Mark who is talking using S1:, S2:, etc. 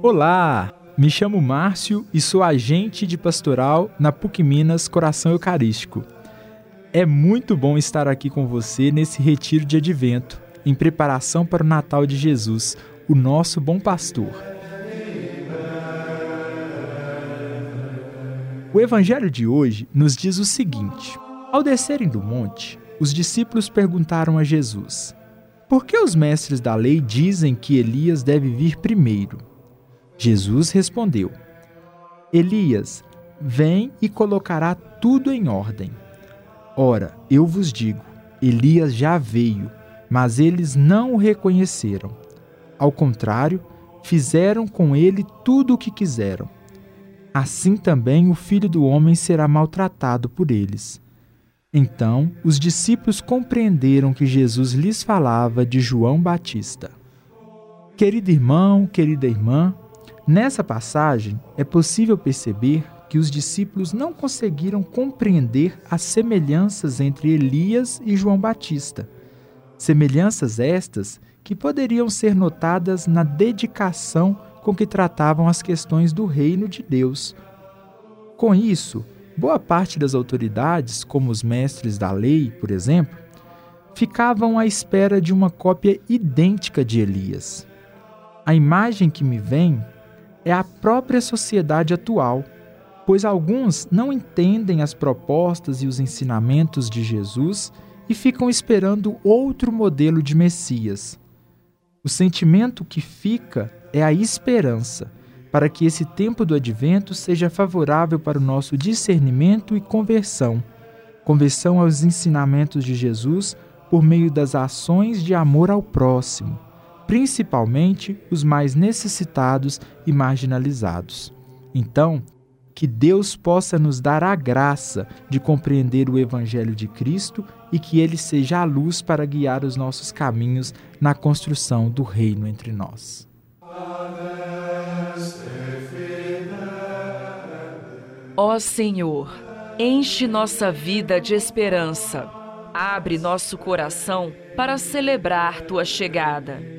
S1: Olá, me chamo Márcio e sou agente de pastoral na PUC Minas Coração Eucarístico. É muito bom estar aqui com você nesse retiro de advento, em preparação para o Natal de Jesus, o nosso bom pastor. O evangelho de hoje nos diz o seguinte: Ao descerem do monte, os discípulos perguntaram a Jesus: Por que os mestres da lei dizem que Elias deve vir primeiro? Jesus respondeu: Elias, vem e colocará tudo em ordem. Ora, eu vos digo: Elias já veio, mas eles não o reconheceram. Ao contrário, fizeram com ele tudo o que quiseram. Assim também o filho do homem será maltratado por eles. Então os discípulos compreenderam que Jesus lhes falava de João Batista. Querido irmão, querida irmã, nessa passagem é possível perceber que os discípulos não conseguiram compreender as semelhanças entre Elias e João Batista. Semelhanças estas que poderiam ser notadas na dedicação com que tratavam as questões do reino de Deus. Com isso, boa parte das autoridades, como os mestres da lei, por exemplo, ficavam à espera de uma cópia idêntica de Elias. A imagem que me vem é a própria sociedade atual pois alguns não entendem as propostas e os ensinamentos de Jesus e ficam esperando outro modelo de Messias. O sentimento que fica é a esperança, para que esse tempo do advento seja favorável para o nosso discernimento e conversão conversão aos ensinamentos de Jesus por meio das ações de amor ao próximo, principalmente os mais necessitados e marginalizados. Então, que Deus possa nos dar a graça de compreender o Evangelho de Cristo e que ele seja a luz para guiar os nossos caminhos na construção do reino entre nós.
S2: Ó Senhor, enche nossa vida de esperança. Abre nosso coração para celebrar tua chegada.